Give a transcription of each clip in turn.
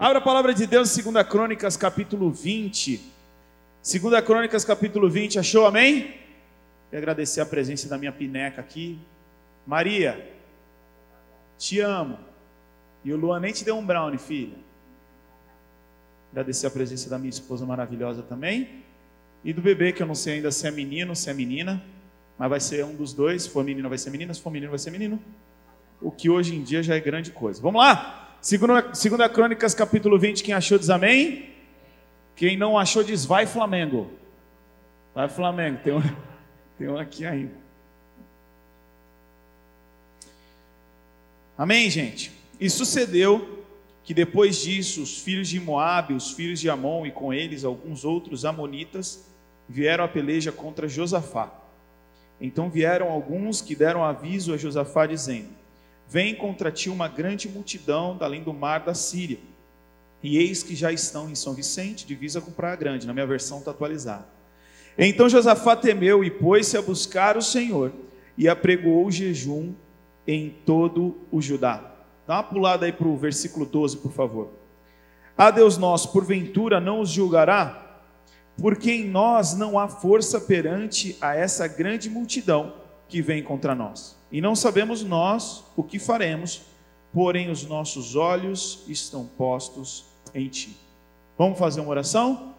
Abra a palavra de Deus, 2 Crônicas, capítulo 20. 2 Crônicas, capítulo 20, achou? Amém? Quero agradecer a presença da minha pineca aqui. Maria, te amo. E o Luan nem te deu um brownie, filha. Agradecer a presença da minha esposa maravilhosa também. E do bebê, que eu não sei ainda se é menino, se é menina. Mas vai ser um dos dois. Se for menino, vai ser menina. Se for menino, vai ser menino. O que hoje em dia já é grande coisa. Vamos lá? Segunda, segunda Crônicas, capítulo 20, quem achou diz amém. Quem não achou diz vai Flamengo. Vai Flamengo, tem um, tem um aqui ainda. Amém, gente? E sucedeu que depois disso os filhos de Moabe, os filhos de Amon e com eles alguns outros amonitas vieram a peleja contra Josafá. Então vieram alguns que deram aviso a Josafá dizendo: Vem contra ti uma grande multidão da além do mar da Síria. E eis que já estão em São Vicente, divisa com Praia Grande, na minha versão está atualizada. Então Josafá temeu e pôs-se a buscar o Senhor e apregoou o jejum em todo o Judá. Dá uma pulada aí para o versículo 12, por favor. A Deus nosso, porventura não os julgará? Porque em nós não há força perante a essa grande multidão que vem contra nós. E não sabemos nós o que faremos, porém os nossos olhos estão postos em ti. Vamos fazer uma oração?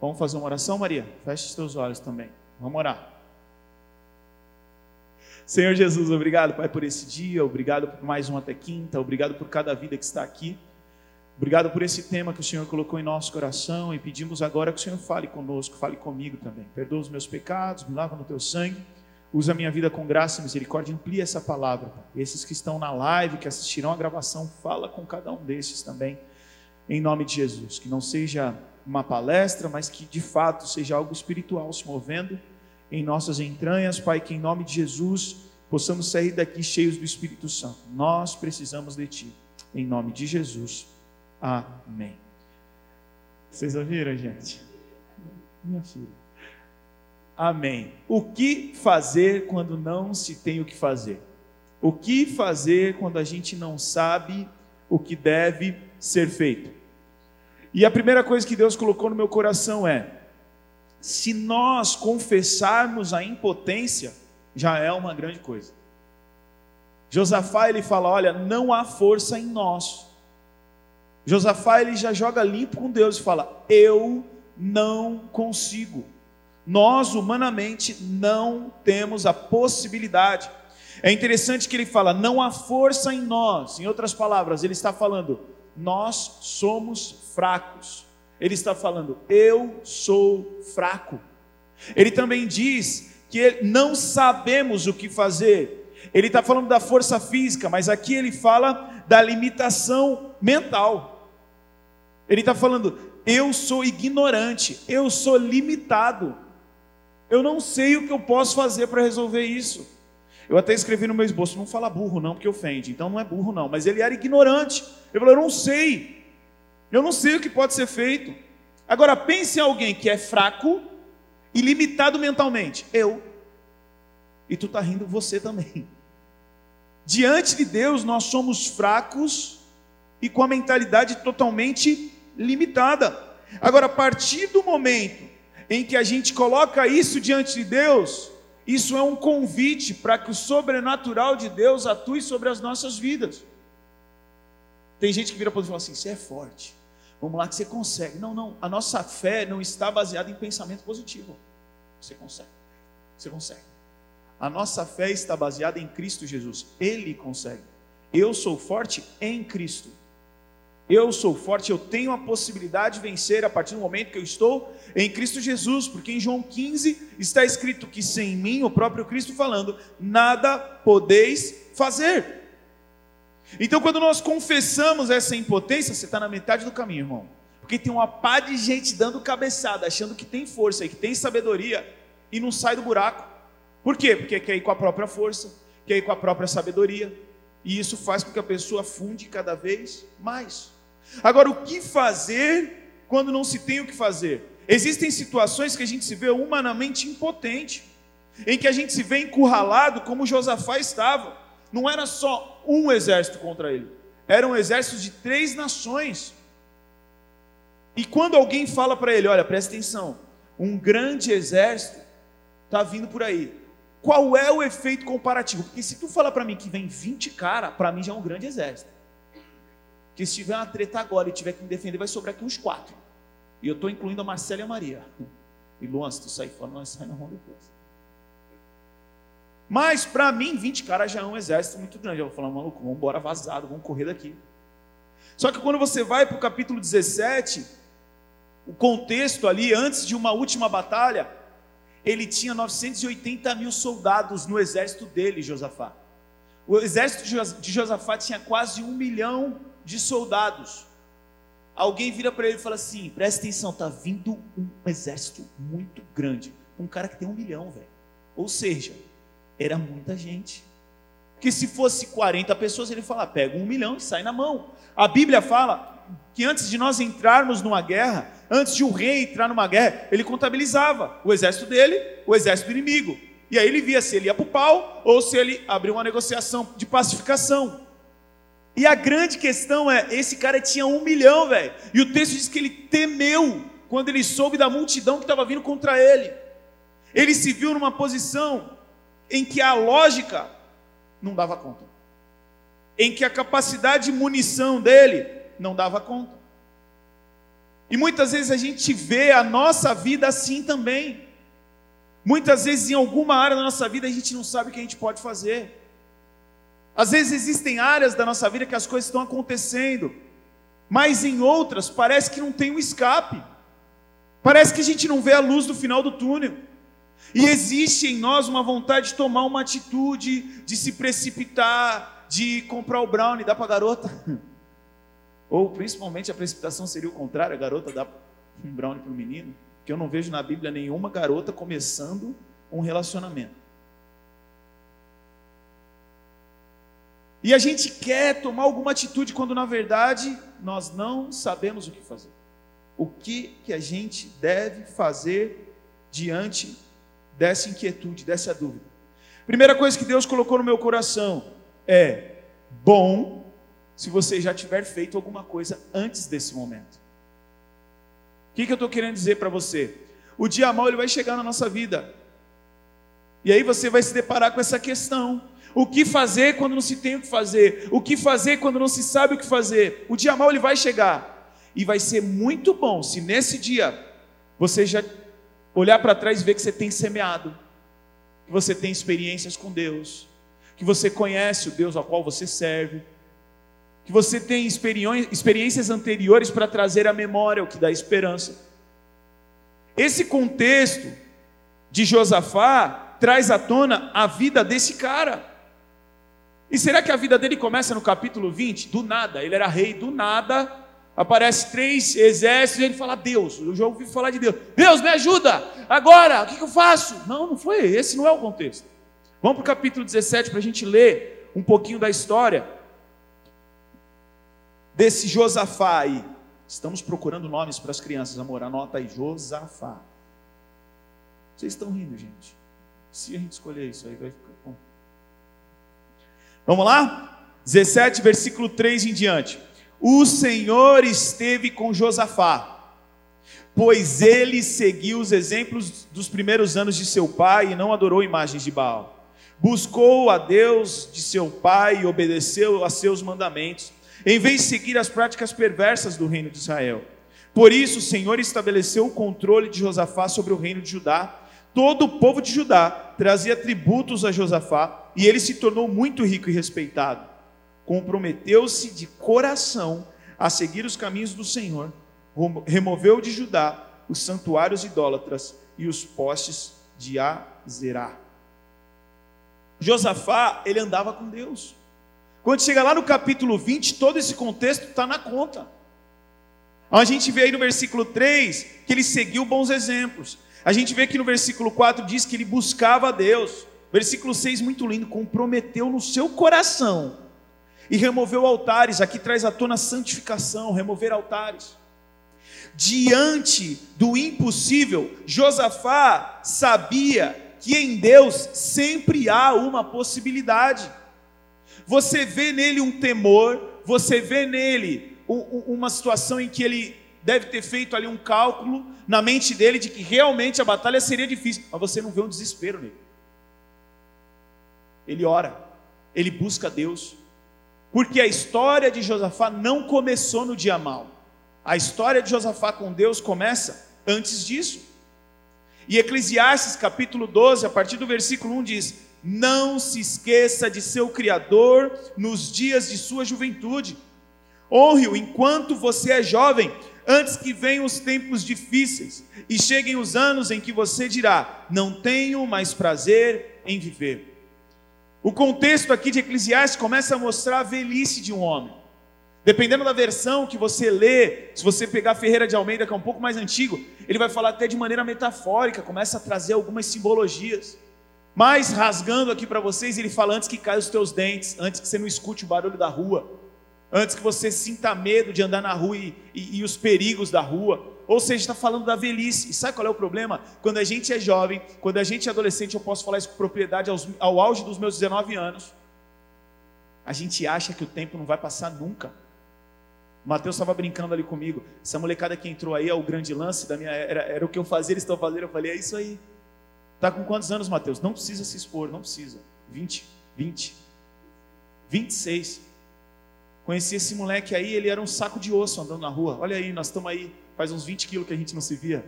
Vamos fazer uma oração, Maria? Feche os teus olhos também. Vamos orar. Senhor Jesus, obrigado, Pai, por esse dia, obrigado por mais uma até quinta, obrigado por cada vida que está aqui. Obrigado por esse tema que o Senhor colocou em nosso coração e pedimos agora que o Senhor fale conosco, fale comigo também. Perdoa os meus pecados, me lava no teu sangue Usa minha vida com graça e misericórdia, amplia essa palavra. Esses que estão na live, que assistirão a gravação, fala com cada um desses também, em nome de Jesus. Que não seja uma palestra, mas que de fato seja algo espiritual se movendo em nossas entranhas, Pai, que em nome de Jesus possamos sair daqui cheios do Espírito Santo. Nós precisamos de Ti, em nome de Jesus. Amém. Vocês ouviram, gente? Minha filha. Amém. O que fazer quando não se tem o que fazer? O que fazer quando a gente não sabe o que deve ser feito? E a primeira coisa que Deus colocou no meu coração é: se nós confessarmos a impotência, já é uma grande coisa. Josafá ele fala: olha, não há força em nós. Josafá ele já joga limpo com Deus e fala: eu não consigo nós humanamente não temos a possibilidade. É interessante que ele fala, não há força em nós. Em outras palavras, ele está falando, nós somos fracos. Ele está falando, eu sou fraco. Ele também diz que não sabemos o que fazer. Ele está falando da força física, mas aqui ele fala da limitação mental. Ele está falando, eu sou ignorante, eu sou limitado. Eu não sei o que eu posso fazer para resolver isso. Eu até escrevi no meu esboço, não fala burro não, porque ofende. Então não é burro não, mas ele era ignorante. Ele falou, eu não sei. Eu não sei o que pode ser feito. Agora pense em alguém que é fraco e limitado mentalmente. Eu. E tu está rindo você também. Diante de Deus nós somos fracos e com a mentalidade totalmente limitada. Agora, a partir do momento em que a gente coloca isso diante de Deus, isso é um convite para que o sobrenatural de Deus atue sobre as nossas vidas. Tem gente que vira para você e fala assim: você é forte, vamos lá que você consegue. Não, não, a nossa fé não está baseada em pensamento positivo. Você consegue, você consegue. A nossa fé está baseada em Cristo Jesus, Ele consegue. Eu sou forte em Cristo. Eu sou forte, eu tenho a possibilidade de vencer a partir do momento que eu estou em Cristo Jesus, porque em João 15 está escrito que sem mim, o próprio Cristo falando, nada podeis fazer. Então, quando nós confessamos essa impotência, você está na metade do caminho, irmão, porque tem uma pá de gente dando cabeçada, achando que tem força e que tem sabedoria e não sai do buraco. Por quê? Porque quer ir com a própria força, quer ir com a própria sabedoria, e isso faz com que a pessoa funde cada vez mais. Agora, o que fazer quando não se tem o que fazer? Existem situações que a gente se vê humanamente impotente, em que a gente se vê encurralado como Josafá estava. Não era só um exército contra ele, Era um exército de três nações. E quando alguém fala para ele: Olha, presta atenção, um grande exército está vindo por aí. Qual é o efeito comparativo? Porque se tu falar para mim que vem 20 cara, para mim já é um grande exército. Que se tiver uma treta agora e tiver que me defender, vai sobrar aqui uns quatro. E eu estou incluindo a Marcela e a Maria. E Luan, se tu sair fora, nós saímos na mão depois. Mas para mim, 20 caras já é um exército muito grande. Eu vou falar, maluco, vamos embora vazado, vamos correr daqui. Só que quando você vai para o capítulo 17, o contexto ali, antes de uma última batalha, ele tinha 980 mil soldados no exército dele, Josafá. O exército de Josafá tinha quase um milhão de soldados. Alguém vira para ele e fala assim: presta atenção, está vindo um exército muito grande. Um cara que tem um milhão, velho. Ou seja, era muita gente. Que se fosse 40 pessoas, ele fala: pega um milhão e sai na mão. A Bíblia fala que antes de nós entrarmos numa guerra, antes de um rei entrar numa guerra, ele contabilizava o exército dele, o exército do inimigo. E aí ele via se ele ia para o pau ou se ele abriu uma negociação de pacificação. E a grande questão é: esse cara tinha um milhão, velho. E o texto diz que ele temeu quando ele soube da multidão que estava vindo contra ele. Ele se viu numa posição em que a lógica não dava conta, em que a capacidade de munição dele não dava conta. E muitas vezes a gente vê a nossa vida assim também. Muitas vezes em alguma área da nossa vida a gente não sabe o que a gente pode fazer. Às vezes existem áreas da nossa vida que as coisas estão acontecendo, mas em outras parece que não tem um escape. Parece que a gente não vê a luz do final do túnel. E existe em nós uma vontade de tomar uma atitude, de se precipitar, de comprar o brownie, dar para a garota. Ou principalmente a precipitação seria o contrário, a garota dá um brownie para o menino. Que eu não vejo na Bíblia nenhuma garota começando um relacionamento. E a gente quer tomar alguma atitude quando na verdade nós não sabemos o que fazer. O que, que a gente deve fazer diante dessa inquietude, dessa dúvida. Primeira coisa que Deus colocou no meu coração é: bom se você já tiver feito alguma coisa antes desse momento. O que, que eu estou querendo dizer para você? O dia mal ele vai chegar na nossa vida. E aí você vai se deparar com essa questão. O que fazer quando não se tem o que fazer? O que fazer quando não se sabe o que fazer? O dia mal ele vai chegar. E vai ser muito bom se nesse dia você já olhar para trás e ver que você tem semeado, que você tem experiências com Deus, que você conhece o Deus ao qual você serve, que você tem experiências anteriores para trazer à memória o que dá esperança. Esse contexto de Josafá traz à tona a vida desse cara. E será que a vida dele começa no capítulo 20? Do nada, ele era rei, do nada, aparece três exércitos e ele fala: Deus, eu já ouvi falar de Deus. Deus, me ajuda! Agora, o que, que eu faço? Não, não foi, esse não é o contexto. Vamos para o capítulo 17 para a gente ler um pouquinho da história desse Josafá aí. Estamos procurando nomes para as crianças, amor. Anota aí, Josafá. Vocês estão rindo, gente. Se a gente escolher isso aí, vai ficar. Vamos lá? 17, versículo 3 em diante. O Senhor esteve com Josafá, pois ele seguiu os exemplos dos primeiros anos de seu pai e não adorou imagens de Baal. Buscou a Deus de seu pai e obedeceu a seus mandamentos, em vez de seguir as práticas perversas do reino de Israel. Por isso, o Senhor estabeleceu o controle de Josafá sobre o reino de Judá. Todo o povo de Judá trazia tributos a Josafá e ele se tornou muito rico e respeitado comprometeu-se de coração a seguir os caminhos do Senhor, removeu de Judá os santuários idólatras e os postes de Azerá. Josafá, ele andava com Deus. Quando chega lá no capítulo 20, todo esse contexto está na conta. A gente vê aí no versículo 3 que ele seguiu bons exemplos. A gente vê que no versículo 4 diz que ele buscava a Deus. Versículo 6, muito lindo, comprometeu no seu coração e removeu altares. Aqui traz à tona santificação, remover altares. Diante do impossível, Josafá sabia que em Deus sempre há uma possibilidade. Você vê nele um temor, você vê nele uma situação em que ele deve ter feito ali um cálculo na mente dele de que realmente a batalha seria difícil, mas você não vê um desespero nele. Ele ora, ele busca Deus, porque a história de Josafá não começou no dia mal. A história de Josafá com Deus começa antes disso. E Eclesiastes capítulo 12, a partir do versículo 1 diz: Não se esqueça de seu Criador nos dias de sua juventude. Honre-o enquanto você é jovem, antes que venham os tempos difíceis e cheguem os anos em que você dirá: Não tenho mais prazer em viver. O contexto aqui de Eclesiastes começa a mostrar a velhice de um homem. Dependendo da versão que você lê, se você pegar Ferreira de Almeida, que é um pouco mais antigo, ele vai falar até de maneira metafórica, começa a trazer algumas simbologias. Mas rasgando aqui para vocês, ele fala antes que caia os teus dentes, antes que você não escute o barulho da rua, antes que você sinta medo de andar na rua e, e, e os perigos da rua. Ou seja, está falando da velhice. E sabe qual é o problema? Quando a gente é jovem, quando a gente é adolescente, eu posso falar isso com propriedade aos, ao auge dos meus 19 anos. A gente acha que o tempo não vai passar nunca. Mateus estava brincando ali comigo. Essa molecada que entrou aí é o grande lance da minha era, era o que eu fazia, eles estão fazendo. Eu falei, é isso aí. Tá com quantos anos, Mateus? Não precisa se expor, não precisa. 20, 20, 26. Conheci esse moleque aí, ele era um saco de osso andando na rua. Olha aí, nós estamos aí, faz uns 20 quilos que a gente não se via.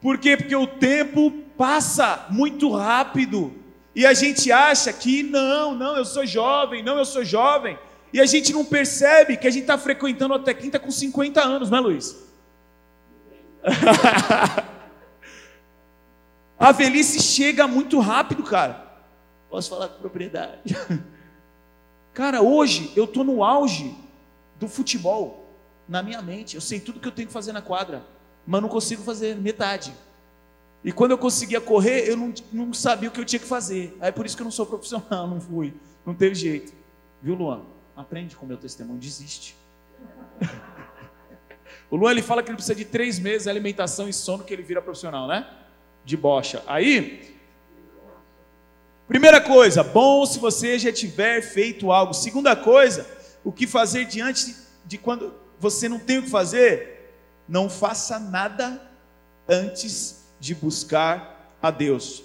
Por quê? Porque o tempo passa muito rápido. E a gente acha que não, não, eu sou jovem, não, eu sou jovem. E a gente não percebe que a gente está frequentando até quinta com 50 anos, não é, Luiz? a velhice chega muito rápido, cara. Posso falar com propriedade. cara, hoje eu estou no auge do futebol na minha mente. Eu sei tudo que eu tenho que fazer na quadra, mas não consigo fazer metade. E quando eu conseguia correr, eu não, não sabia o que eu tinha que fazer. Aí por isso que eu não sou profissional, não fui. Não teve jeito. Viu, Luan? Aprende com o meu testemunho, desiste. o Luan ele fala que ele precisa de três meses de alimentação e sono que ele vira profissional, né? De bocha. Aí, primeira coisa, bom se você já tiver feito algo. Segunda coisa, o que fazer diante de quando você não tem o que fazer? Não faça nada antes de buscar a Deus.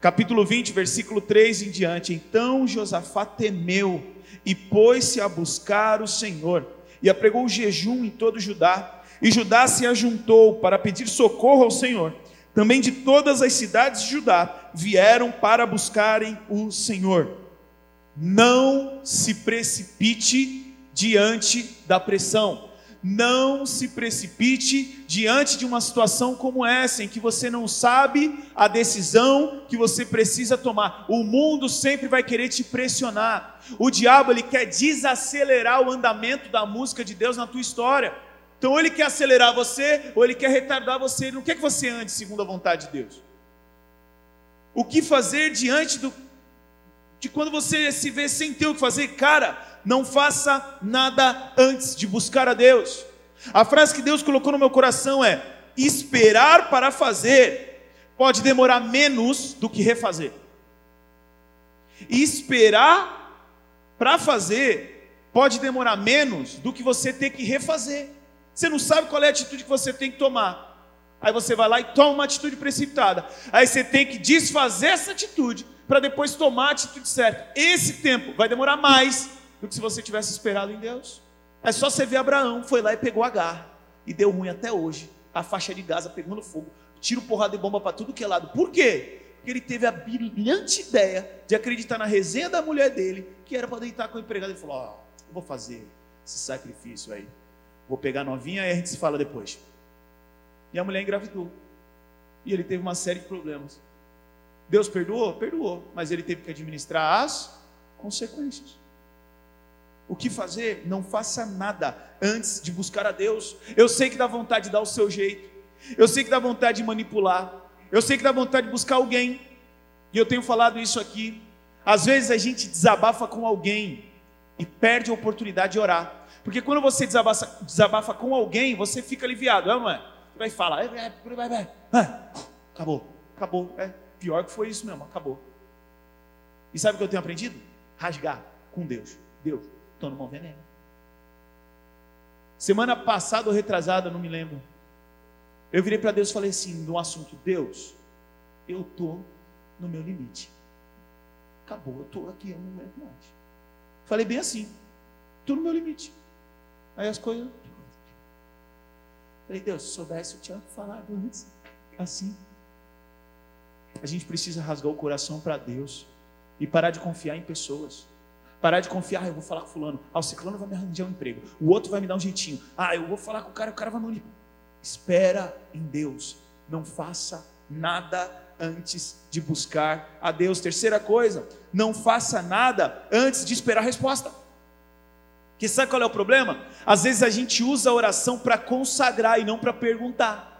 Capítulo 20, versículo 3 em diante. Então Josafá temeu e pôs-se a buscar o Senhor, e apregou jejum em todo Judá, e Judá se ajuntou para pedir socorro ao Senhor. Também de todas as cidades de Judá vieram para buscarem o Senhor. Não se precipite diante da pressão não se precipite diante de uma situação como essa, em que você não sabe a decisão que você precisa tomar. O mundo sempre vai querer te pressionar. O diabo ele quer desacelerar o andamento da música de Deus na tua história. Então, ou ele quer acelerar você, ou ele quer retardar você. Ele não quer que você ande segundo a vontade de Deus. O que fazer diante do, de quando você se vê sem ter o que fazer? Cara, não faça nada antes de buscar a Deus. A frase que Deus colocou no meu coração é: esperar para fazer pode demorar menos do que refazer. esperar para fazer pode demorar menos do que você ter que refazer. Você não sabe qual é a atitude que você tem que tomar. Aí você vai lá e toma uma atitude precipitada. Aí você tem que desfazer essa atitude para depois tomar a atitude certa. Esse tempo vai demorar mais do que se você tivesse esperado em Deus. É só você ver Abraão, foi lá e pegou Agar, e deu ruim até hoje. A faixa de Gaza pegando fogo, tiro porrada de bomba para tudo que é lado. Por quê? Porque ele teve a brilhante ideia de acreditar na resenha da mulher dele, que era para deitar com o empregado. Ele falou: Ó, oh, eu vou fazer esse sacrifício aí. Vou pegar novinha e a gente se fala depois. E a mulher engravidou. E ele teve uma série de problemas. Deus perdoou? Perdoou. Mas ele teve que administrar as consequências o que fazer, não faça nada antes de buscar a Deus. Eu sei que dá vontade de dar o seu jeito, eu sei que dá vontade de manipular, eu sei que dá vontade de buscar alguém, e eu tenho falado isso aqui. Às vezes a gente desabafa com alguém e perde a oportunidade de orar, porque quando você desabafa, desabafa com alguém, você fica aliviado, é não é? Você vai falar, é, acabou, acabou, é pior que foi isso mesmo, acabou. E sabe o que eu tenho aprendido? Rasgar com Deus. Deus, estou no veneno. Semana passada ou retrasada, não me lembro. Eu virei para Deus e falei assim, no assunto, Deus, eu estou no meu limite. Acabou, eu estou aqui, eu não aguento mais. Falei bem assim, estou no meu limite. Aí as coisas. Falei, Deus, se soubesse, eu tinha falado antes. Assim. A gente precisa rasgar o coração para Deus e parar de confiar em pessoas. Parar de confiar, ah, eu vou falar com fulano. Ah, o ciclano vai me arranjar um emprego. O outro vai me dar um jeitinho. Ah, eu vou falar com o cara, o cara vai me... Espera em Deus. Não faça nada antes de buscar a Deus. Terceira coisa, não faça nada antes de esperar a resposta. Que sabe qual é o problema? Às vezes a gente usa a oração para consagrar e não para perguntar.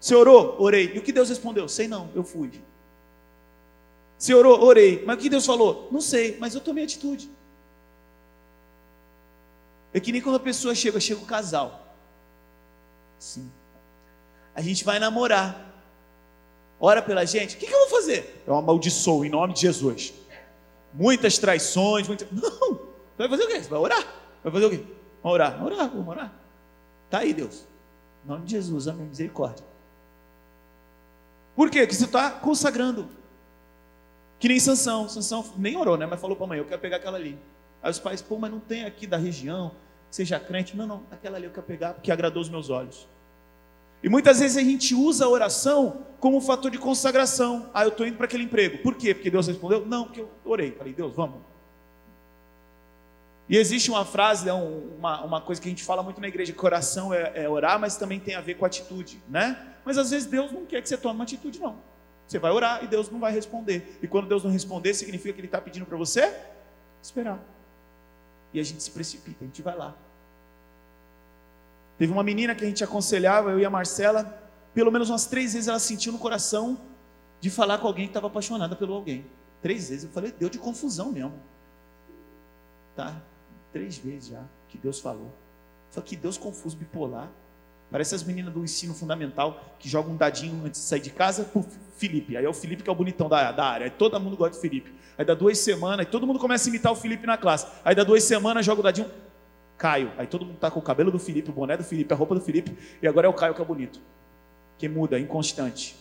Você orou? Orei. E o que Deus respondeu? Sei não, eu fui. Você orou? Orei. Mas o que Deus falou? Não sei, mas eu tomei atitude. É que nem quando a pessoa chega, chega o casal. Sim. A gente vai namorar. Ora pela gente. O que, que eu vou fazer? Eu amaldiçoo em nome de Jesus. Muitas traições, muitas... Não. Você vai fazer o quê? Você vai orar. Vai fazer o quê? Vamos orar. Vamos orar, vamos orar. Tá aí, Deus. Em nome de Jesus, amém. Misericórdia. Por quê? Porque você está consagrando. Que nem Sansão. Sansão nem orou, né? Mas falou para mãe, eu quero pegar aquela ali. Aí os pais, pô, mas não tem aqui da região, seja crente. Não, não, aquela ali eu quero pegar porque agradou os meus olhos. E muitas vezes a gente usa a oração como um fator de consagração. Ah, eu estou indo para aquele emprego. Por quê? Porque Deus respondeu? Não, porque eu orei. Falei, Deus, vamos. E existe uma frase, né, uma, uma coisa que a gente fala muito na igreja, que oração é, é orar, mas também tem a ver com atitude, né? Mas às vezes Deus não quer que você tome uma atitude, não. Você vai orar e Deus não vai responder. E quando Deus não responder, significa que Ele está pedindo para você esperar. E a gente se precipita, a gente vai lá. Teve uma menina que a gente aconselhava, eu e a Marcela, pelo menos umas três vezes ela sentiu no coração de falar com alguém que estava apaixonada pelo alguém. Três vezes. Eu falei, deu de confusão mesmo. Tá? Três vezes já que Deus falou. Só que Deus confuso, bipolar. Parece as meninas do ensino fundamental que jogam um dadinho antes de sair de casa pro Felipe. Aí é o Felipe que é o bonitão da, da área. Aí todo mundo gosta do Felipe. Aí dá duas semanas, aí todo mundo começa a imitar o Felipe na classe. Aí dá duas semanas, joga o dadinho, Caio. Aí todo mundo tá com o cabelo do Felipe, o boné do Felipe, a roupa do Felipe. E agora é o Caio que é bonito. Que muda, inconstante.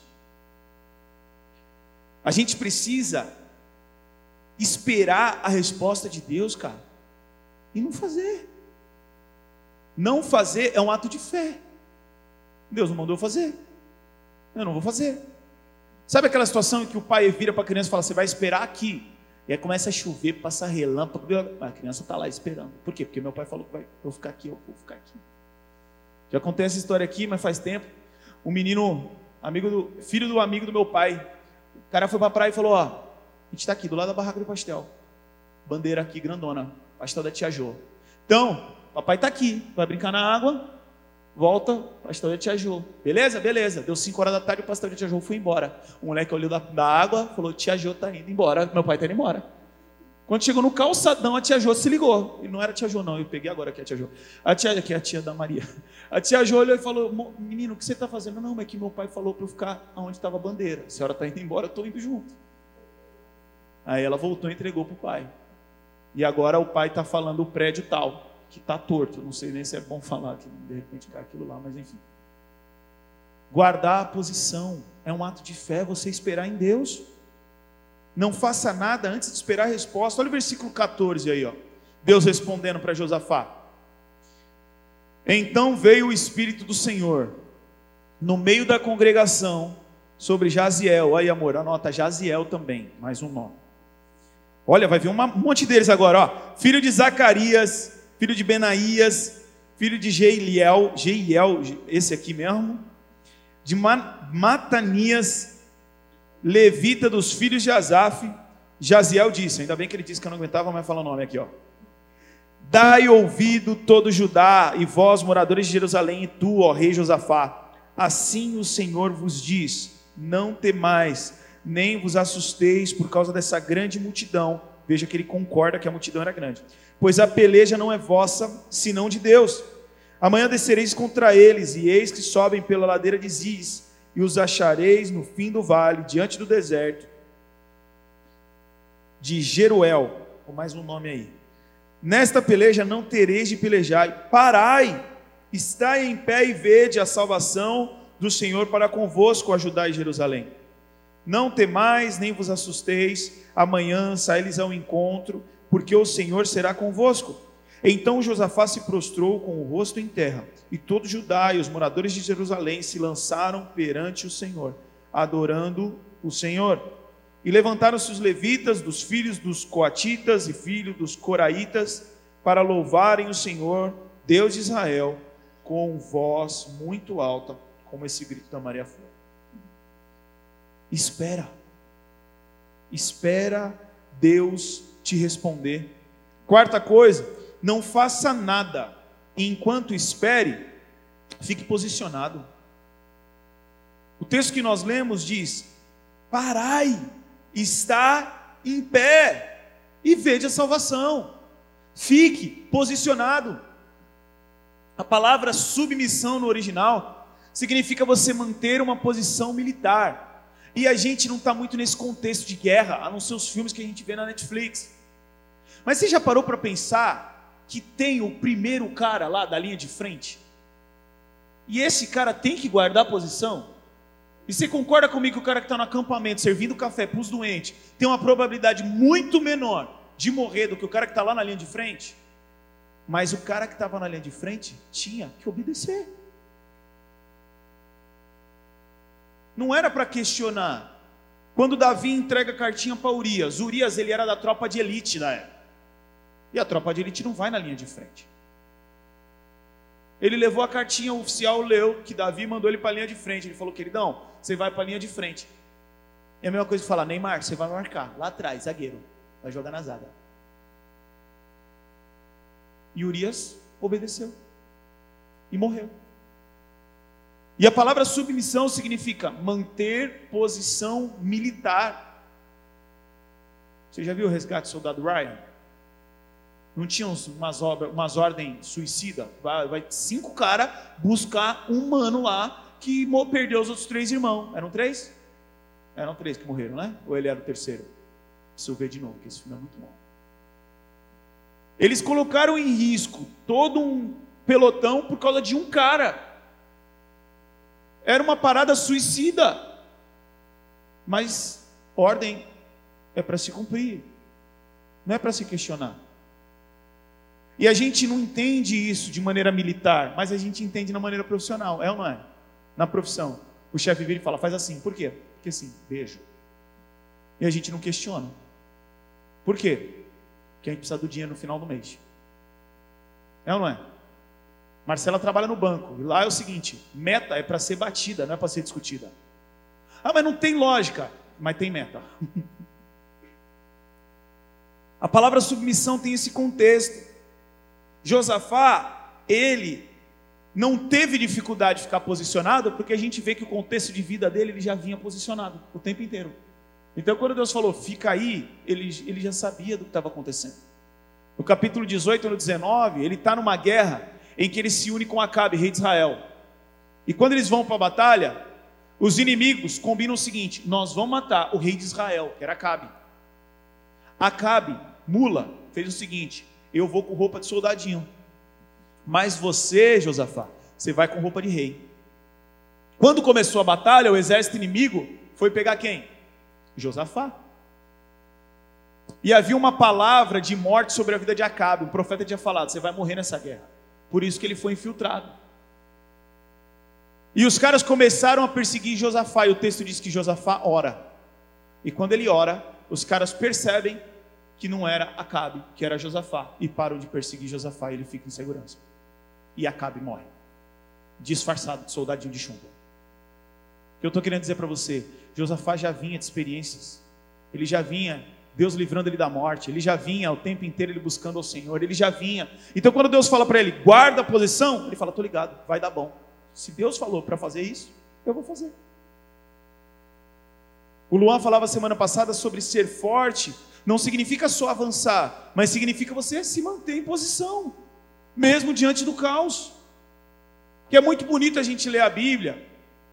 A gente precisa esperar a resposta de Deus, cara. E não fazer. Não fazer é um ato de fé. Deus não mandou fazer. Eu não vou fazer. Sabe aquela situação em que o pai vira para a criança e fala: Você vai esperar aqui. E aí começa a chover, passa relâmpago. A criança está lá esperando. Por quê? Porque meu pai falou que vai, eu vou ficar aqui, eu vou ficar aqui. Já contei essa história aqui, mas faz tempo. Um menino, amigo do, filho do amigo do meu pai. O cara foi para a praia e falou: Ó, a gente está aqui do lado da barraca do pastel. Bandeira aqui, grandona. Pastel da Tia Jô. Então, papai está aqui, vai brincar na água, volta, pastor de Tia Jô. Beleza? Beleza. Deu 5 horas da tarde, o pastor de Tia Jô foi embora. O moleque olhou da, da água, falou: Tia Jô está indo embora, meu pai está indo embora. Quando chegou no calçadão, a tia Jô se ligou. E não era a tia Jô, não. Eu peguei agora aqui a tia Jô. A tia, aqui é a tia da Maria. A tia Jô olhou e falou: Menino, o que você está fazendo? Não, é que meu pai falou para eu ficar onde estava a bandeira. A senhora está indo embora, eu estou indo junto. Aí ela voltou e entregou para o pai. E agora o pai está falando o prédio tal que está torto. Não sei nem se é bom falar que de repente cai aquilo lá, mas enfim. Guardar a posição é um ato de fé, você esperar em Deus. Não faça nada antes de esperar a resposta. Olha o versículo 14 aí, ó. Deus respondendo para Josafá. Então veio o Espírito do Senhor no meio da congregação sobre Jaziel. Aí, amor, anota Jaziel também, mais um nome. Olha, vai vir um monte deles agora, ó. Filho de Zacarias, filho de Benaías, filho de Jeiel, Jeiel, esse aqui mesmo, de Matanias, levita dos filhos de Asaf, Jaziel disse, ainda bem que ele disse que eu não aguentava mais falar o nome aqui, ó. Dai ouvido todo Judá e vós, moradores de Jerusalém, e tu, ó rei Josafá. Assim o Senhor vos diz: não temais, nem vos assusteis por causa dessa grande multidão. Veja que ele concorda que a multidão era grande pois a peleja não é vossa, senão de Deus. Amanhã descereis contra eles, e eis que sobem pela ladeira de Ziz, e os achareis no fim do vale, diante do deserto de Jeruel. ou mais um nome aí. Nesta peleja não tereis de pelejar, parai, estai em pé e vede a salvação do Senhor para convosco ajudar em Jerusalém. Não temais, nem vos assusteis, amanhã saíles ao encontro, porque o Senhor será convosco. Então Josafá se prostrou com o rosto em terra, e todo Judá e os moradores de Jerusalém se lançaram perante o Senhor, adorando o Senhor. E levantaram-se os levitas, dos filhos dos coatitas e filhos dos coraitas, para louvarem o Senhor, Deus de Israel, com voz muito alta, como esse grito da Maria Flor. Espera. Espera Deus te responder. Quarta coisa, não faça nada enquanto espere, fique posicionado. O texto que nós lemos diz: Parai, está em pé e vede a salvação. Fique posicionado. A palavra submissão no original significa você manter uma posição militar. E a gente não está muito nesse contexto de guerra, a não ser os filmes que a gente vê na Netflix. Mas você já parou para pensar que tem o primeiro cara lá da linha de frente? E esse cara tem que guardar a posição? E você concorda comigo que o cara que está no acampamento servindo café para os doentes tem uma probabilidade muito menor de morrer do que o cara que está lá na linha de frente? Mas o cara que estava na linha de frente tinha que obedecer. Não era para questionar. Quando Davi entrega a cartinha para Urias, Urias ele era da tropa de elite na época. E a tropa de elite não vai na linha de frente. Ele levou a cartinha, o oficial leu que Davi mandou ele para a linha de frente. Ele falou: queridão, você vai para a linha de frente. É a mesma coisa que falar: Neymar, você vai marcar lá atrás, zagueiro, vai jogar na zaga. E Urias obedeceu e morreu. E a palavra submissão significa manter posição militar. Você já viu o resgate do soldado Ryan? Não tinha umas, umas ordens suicida? Vai, vai cinco caras buscar um mano lá que perdeu os outros três irmãos. Eram três? Eram três que morreram, né? Ou ele era o terceiro? Preciso ver de novo, que esse filme é muito bom. Eles colocaram em risco todo um pelotão por causa de um cara. Era uma parada suicida. Mas ordem é para se cumprir, não é para se questionar. E a gente não entende isso de maneira militar, mas a gente entende na maneira profissional, é ou não é? Na profissão. O chefe vira e fala, faz assim, por quê? Porque assim, beijo. E a gente não questiona. Por quê? Porque a gente precisa do dinheiro no final do mês. É ou não é? Marcela trabalha no banco. E lá é o seguinte: meta é para ser batida, não é para ser discutida. Ah, mas não tem lógica. Mas tem meta. A palavra submissão tem esse contexto. Josafá, ele não teve dificuldade de ficar posicionado, porque a gente vê que o contexto de vida dele ele já vinha posicionado o tempo inteiro. Então, quando Deus falou, fica aí, ele, ele já sabia do que estava acontecendo. No capítulo 18, no 19, ele está numa guerra em que ele se une com Acabe, rei de Israel. E quando eles vão para a batalha, os inimigos combinam o seguinte: nós vamos matar o rei de Israel, que era Acabe. Acabe, mula, fez o seguinte: eu vou com roupa de soldadinho, mas você, Josafá, você vai com roupa de rei. Quando começou a batalha, o exército inimigo foi pegar quem? Josafá. E havia uma palavra de morte sobre a vida de Acabe. O profeta tinha falado: você vai morrer nessa guerra. Por isso que ele foi infiltrado. E os caras começaram a perseguir Josafá, e o texto diz que Josafá ora. E quando ele ora, os caras percebem que não era Acabe, que era Josafá, e param de perseguir Josafá, e ele fica em segurança. E Acabe morre, disfarçado de soldadinho de chumbo. O que eu estou querendo dizer para você, Josafá já vinha de experiências, ele já vinha Deus livrando ele da morte, ele já vinha o tempo inteiro ele buscando ao Senhor, ele já vinha. Então quando Deus fala para ele, guarda a posição, ele fala, estou ligado, vai dar bom. Se Deus falou para fazer isso, eu vou fazer. O Luan falava semana passada sobre ser forte, não significa só avançar, mas significa você se manter em posição, mesmo diante do caos. Que é muito bonito a gente ler a Bíblia,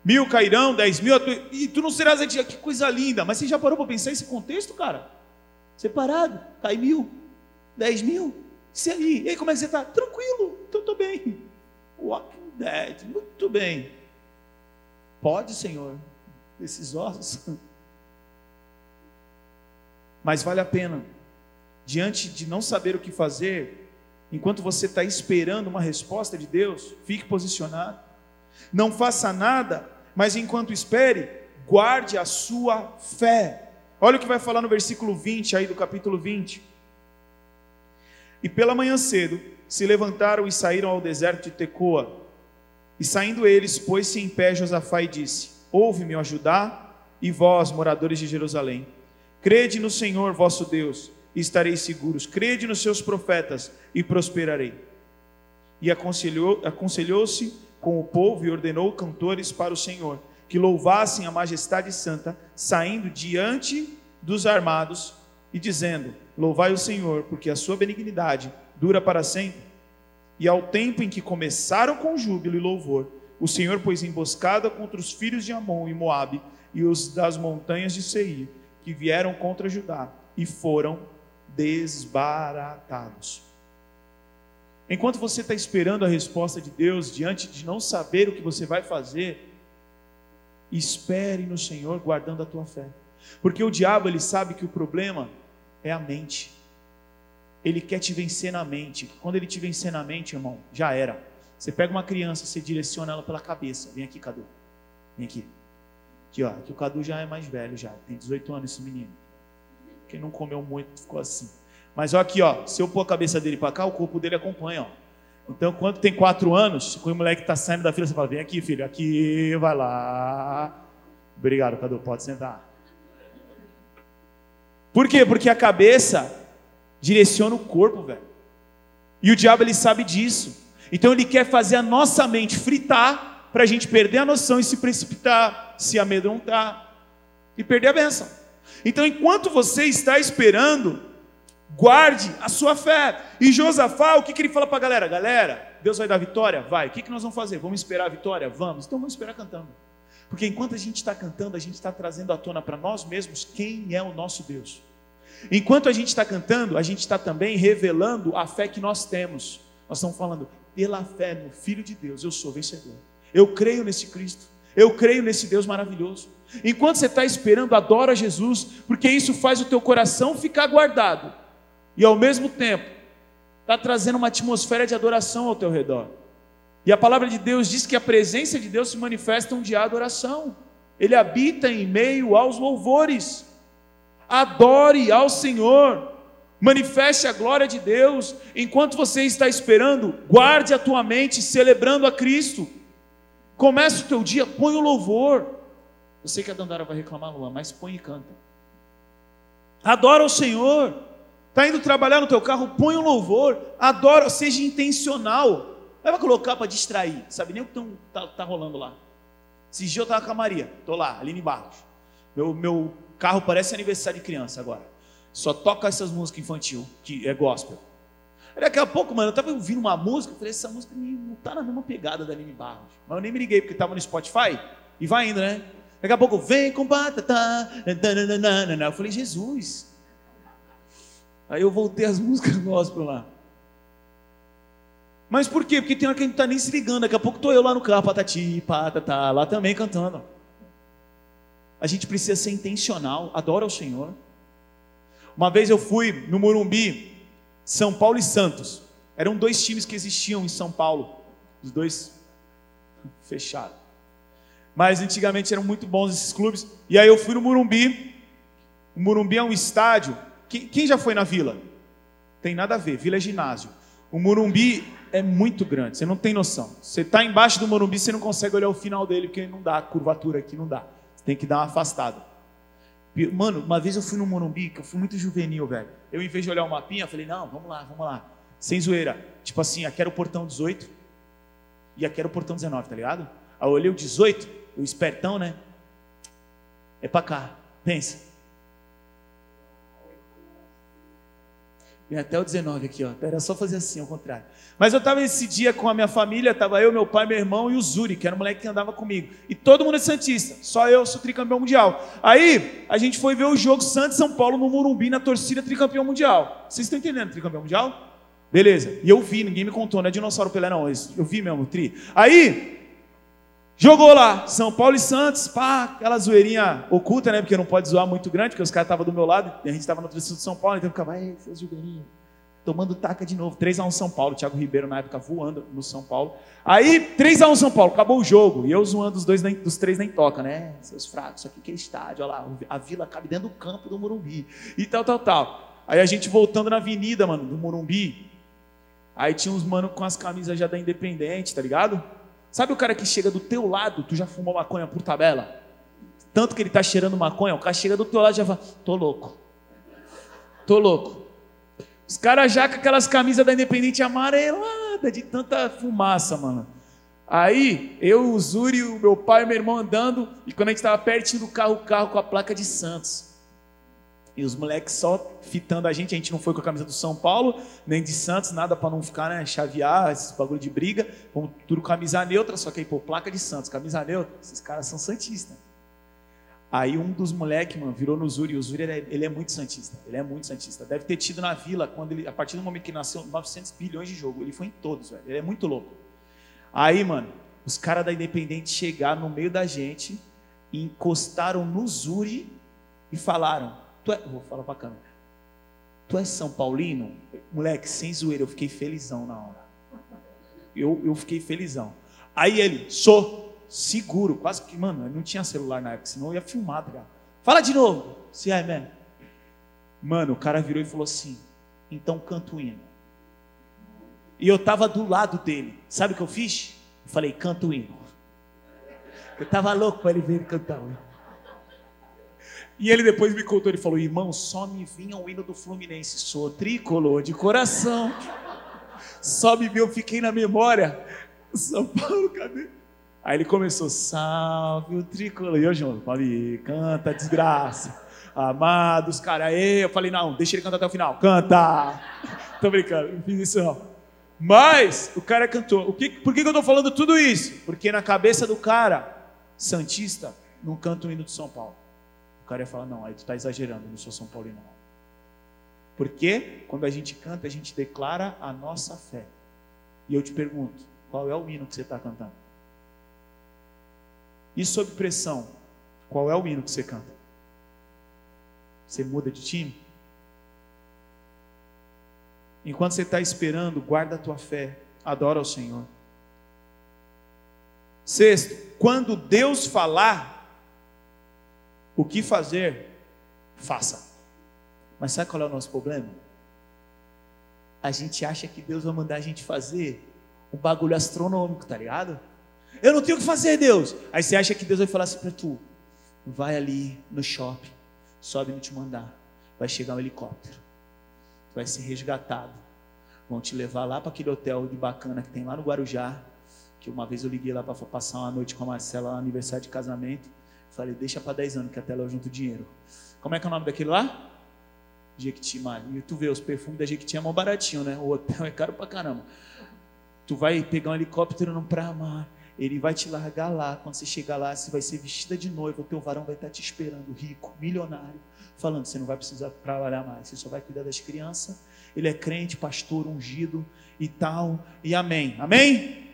mil cairão, dez mil, e tu não serás que coisa linda, mas você já parou para pensar esse contexto, cara? Separado, cai mil. 10 mil? E aí? E aí, como é que você está? Tranquilo, então estou bem. Walking Dead, muito bem. Pode, Senhor, esses ossos. Mas vale a pena. Diante de não saber o que fazer, enquanto você está esperando uma resposta de Deus, fique posicionado. Não faça nada, mas enquanto espere, guarde a sua fé. Olha o que vai falar no versículo 20 aí do capítulo 20. E pela manhã cedo se levantaram e saíram ao deserto de Tecoa. E saindo eles, pôs-se em pé Josafá e disse: Ouve-me, ó Judá, e vós, moradores de Jerusalém. Crede no Senhor vosso Deus, e estareis seguros. Crede nos seus profetas, e prosperarei. E aconselhou-se aconselhou com o povo e ordenou cantores para o Senhor, que louvassem a majestade santa, saindo diante dos armados e dizendo: Louvai o Senhor, porque a sua benignidade dura para sempre. E ao tempo em que começaram com júbilo e louvor, o Senhor pôs emboscada contra os filhos de Amon e Moabe e os das montanhas de Seir, que vieram contra Judá e foram desbaratados. Enquanto você está esperando a resposta de Deus, diante de não saber o que você vai fazer, espere no Senhor guardando a tua fé. Porque o diabo ele sabe que o problema é a mente. Ele quer te vencer na mente. Quando ele te vencer na mente, irmão, já era. Você pega uma criança, você direciona ela pela cabeça. Vem aqui, Cadu. Vem aqui. Aqui, ó. O Cadu já é mais velho, já. Tem 18 anos esse menino. Quem não comeu muito ficou assim. Mas ó, aqui, ó. Se eu pôr a cabeça dele para cá, o corpo dele acompanha, ó. Então, quando tem quatro anos, quando o moleque está saindo da fila, você fala: vem aqui, filho, aqui, vai lá. Obrigado, Cadu, pode sentar. Por quê? Porque a cabeça direciona o corpo, velho. E o diabo ele sabe disso. Então ele quer fazer a nossa mente fritar para a gente perder a noção e se precipitar, se amedrontar e perder a benção. Então, enquanto você está esperando, guarde a sua fé. E Josafá, o que, que ele fala para a galera? Galera, Deus vai dar vitória? Vai. O que, que nós vamos fazer? Vamos esperar a vitória? Vamos. Então vamos esperar cantando. Porque enquanto a gente está cantando, a gente está trazendo à tona para nós mesmos quem é o nosso Deus. Enquanto a gente está cantando, a gente está também revelando a fé que nós temos. Nós estamos falando, pela fé no Filho de Deus, eu sou vencedor. Eu creio nesse Cristo. Eu creio nesse Deus maravilhoso. Enquanto você está esperando, adora Jesus, porque isso faz o teu coração ficar guardado. E ao mesmo tempo, está trazendo uma atmosfera de adoração ao teu redor. E a palavra de Deus diz que a presença de Deus se manifesta um dia de adoração. Ele habita em meio aos louvores adore ao Senhor, manifeste a glória de Deus, enquanto você está esperando, guarde a tua mente celebrando a Cristo. Comece o teu dia, põe o louvor. Eu sei que a Dandara vai reclamar, Luan, mas põe e canta. Adora o Senhor. Está indo trabalhar no teu carro, põe o louvor. Adora, seja intencional. Vai colocar para distrair. Sabe nem o que está tá rolando lá. Esses dias eu estava com a Maria, estou lá, Aline Barros. Meu, meu carro parece aniversário de criança agora. Só toca essas músicas infantil, que é gospel. Daqui a pouco, mano, eu tava ouvindo uma música, eu falei, essa música não tá na mesma pegada da Aline Barros. Mas eu nem me liguei, porque tava no Spotify, e vai indo, né? Daqui a pouco, vem com batata, eu falei, Jesus. Aí eu voltei as músicas gospel lá. Mas por quê? Porque tem hora que a gente tá nem se ligando, daqui a pouco tô eu lá no carro, patati, patata, lá também cantando a gente precisa ser intencional, adora o Senhor. Uma vez eu fui no Morumbi, São Paulo e Santos. Eram dois times que existiam em São Paulo, os dois fechados. Mas antigamente eram muito bons esses clubes. E aí eu fui no Morumbi. O Morumbi é um estádio. Quem já foi na Vila? Tem nada a ver. Vila é ginásio. O Morumbi é muito grande. Você não tem noção. Você está embaixo do Morumbi, você não consegue olhar o final dele porque não dá curvatura aqui, não dá tem que dar uma afastada. Mano, uma vez eu fui no Morumbi, que eu fui muito juvenil, velho. Eu, em vez de olhar o mapinha, falei, não, vamos lá, vamos lá. Sem zoeira. Tipo assim, aqui era o portão 18 e aqui era o portão 19, tá ligado? Aí eu olhei o 18, o espertão, né? É pra cá. Pensa. Até o 19 aqui, ó. Era só fazer assim, ao contrário. Mas eu estava esse dia com a minha família, estava eu, meu pai, meu irmão e o Zuri, que era o moleque que andava comigo. E todo mundo é Santista, só eu sou tricampeão mundial. Aí, a gente foi ver o jogo Santos São Paulo no Morumbi, na torcida tricampeão mundial. Vocês estão entendendo tricampeão mundial? Beleza. E eu vi, ninguém me contou, não é dinossauro Pelé não, eu vi mesmo, tri. Aí, Jogou lá, São Paulo e Santos, pá, aquela zoeirinha oculta, né? Porque não pode zoar muito grande, porque os caras estavam do meu lado, e a gente estava no torcida de São Paulo, então ficava, ai, seus jogueirinhos, tomando taca de novo. 3x1 São Paulo, Thiago Ribeiro na época voando no São Paulo. Aí, 3x1 São Paulo, acabou o jogo, e eu zoando os dois, dos três nem toca, né? Seus fracos, isso aqui que é estádio, olha lá, a vila cabe dentro do campo do Morumbi, e tal, tal, tal. Aí a gente voltando na avenida, mano, do Morumbi, aí tinha uns mano com as camisas já da Independente, tá ligado? Sabe o cara que chega do teu lado, tu já fumou maconha por tabela? Tanto que ele está cheirando maconha, o cara chega do teu lado e já fala, tô louco. Tô louco. Os caras já com aquelas camisas da Independente amarelada de tanta fumaça, mano. Aí, eu, o Zuri, o meu pai e meu irmão andando, e quando a gente estava pertinho do carro, o carro com a placa de Santos. E os moleques só fitando a gente, a gente não foi com a camisa do São Paulo, nem de Santos, nada para não ficar, né, chavear, esses bagulho de briga. Vamos tudo camisa neutra, só que aí, pô, placa de Santos, camisa neutra, esses caras são santistas. Aí um dos moleques, mano, virou no Zuri, o Zuri, ele é, ele é, muito santista, ele é muito santista. Deve ter tido na Vila, quando ele, a partir do momento que nasceu, 900 bilhões de jogo, ele foi em todos, velho, ele é muito louco. Aí, mano, os caras da Independente chegaram no meio da gente, encostaram no Zuri e falaram, Tu é, vou falar pra câmera. Tu és São Paulino? Moleque, sem zoeira, eu fiquei felizão na hora. Eu, eu fiquei felizão. Aí ele, sou seguro, quase que, mano, não tinha celular na época, senão eu ia filmar, tá Fala de novo. Se é, man. Mano, o cara virou e falou assim: então canto o hino. E eu tava do lado dele. Sabe o que eu fiz? Eu falei, canto o hino. Eu tava louco para ele ver cantar o hino. E ele depois me contou, ele falou, irmão, só me vinha o hino do Fluminense, sou tricolor de coração. Só me viu, fiquei na memória. São Paulo, cadê? Aí ele começou, salve o tricolor. E eu junto, falei, canta, desgraça. Amados, cara, eu falei, não, deixa ele cantar até o final, canta. Tô brincando, não fiz isso não. Mas o cara cantou. Que, por que, que eu estou falando tudo isso? Porque na cabeça do cara, Santista, não canta o hino de São Paulo cara ia falar: não, aí tu está exagerando, não sou São Paulino. Não. Porque quando a gente canta, a gente declara a nossa fé. E eu te pergunto: qual é o hino que você está cantando? E sob pressão, qual é o hino que você canta? Você muda de time? Enquanto você está esperando, guarda a tua fé, adora ao Senhor. Sexto, quando Deus falar, o que fazer, faça. Mas sabe qual é o nosso problema? A gente acha que Deus vai mandar a gente fazer um bagulho astronômico, tá ligado? Eu não tenho o que fazer, Deus. Aí você acha que Deus vai falar assim para tu: vai ali no shopping, sobe no te mandar, vai chegar um helicóptero, tu vai ser resgatado, vão te levar lá para aquele hotel de bacana que tem lá no Guarujá, que uma vez eu liguei lá para passar uma noite com a Marcela, aniversário de casamento. Falei, deixa para 10 anos que até lá eu junto dinheiro. Como é que é o nome daquele lá? Jequiti, mano. E tu vê, os perfumes da Jequiti é mó baratinho, né? O hotel é caro pra caramba. Tu vai pegar um helicóptero no praia mar. Ele vai te largar lá. Quando você chegar lá, você vai ser vestida de noiva. O teu varão vai estar te esperando, rico, milionário, falando: você não vai precisar trabalhar mais. Você só vai cuidar das crianças. Ele é crente, pastor, ungido e tal. E amém. Amém?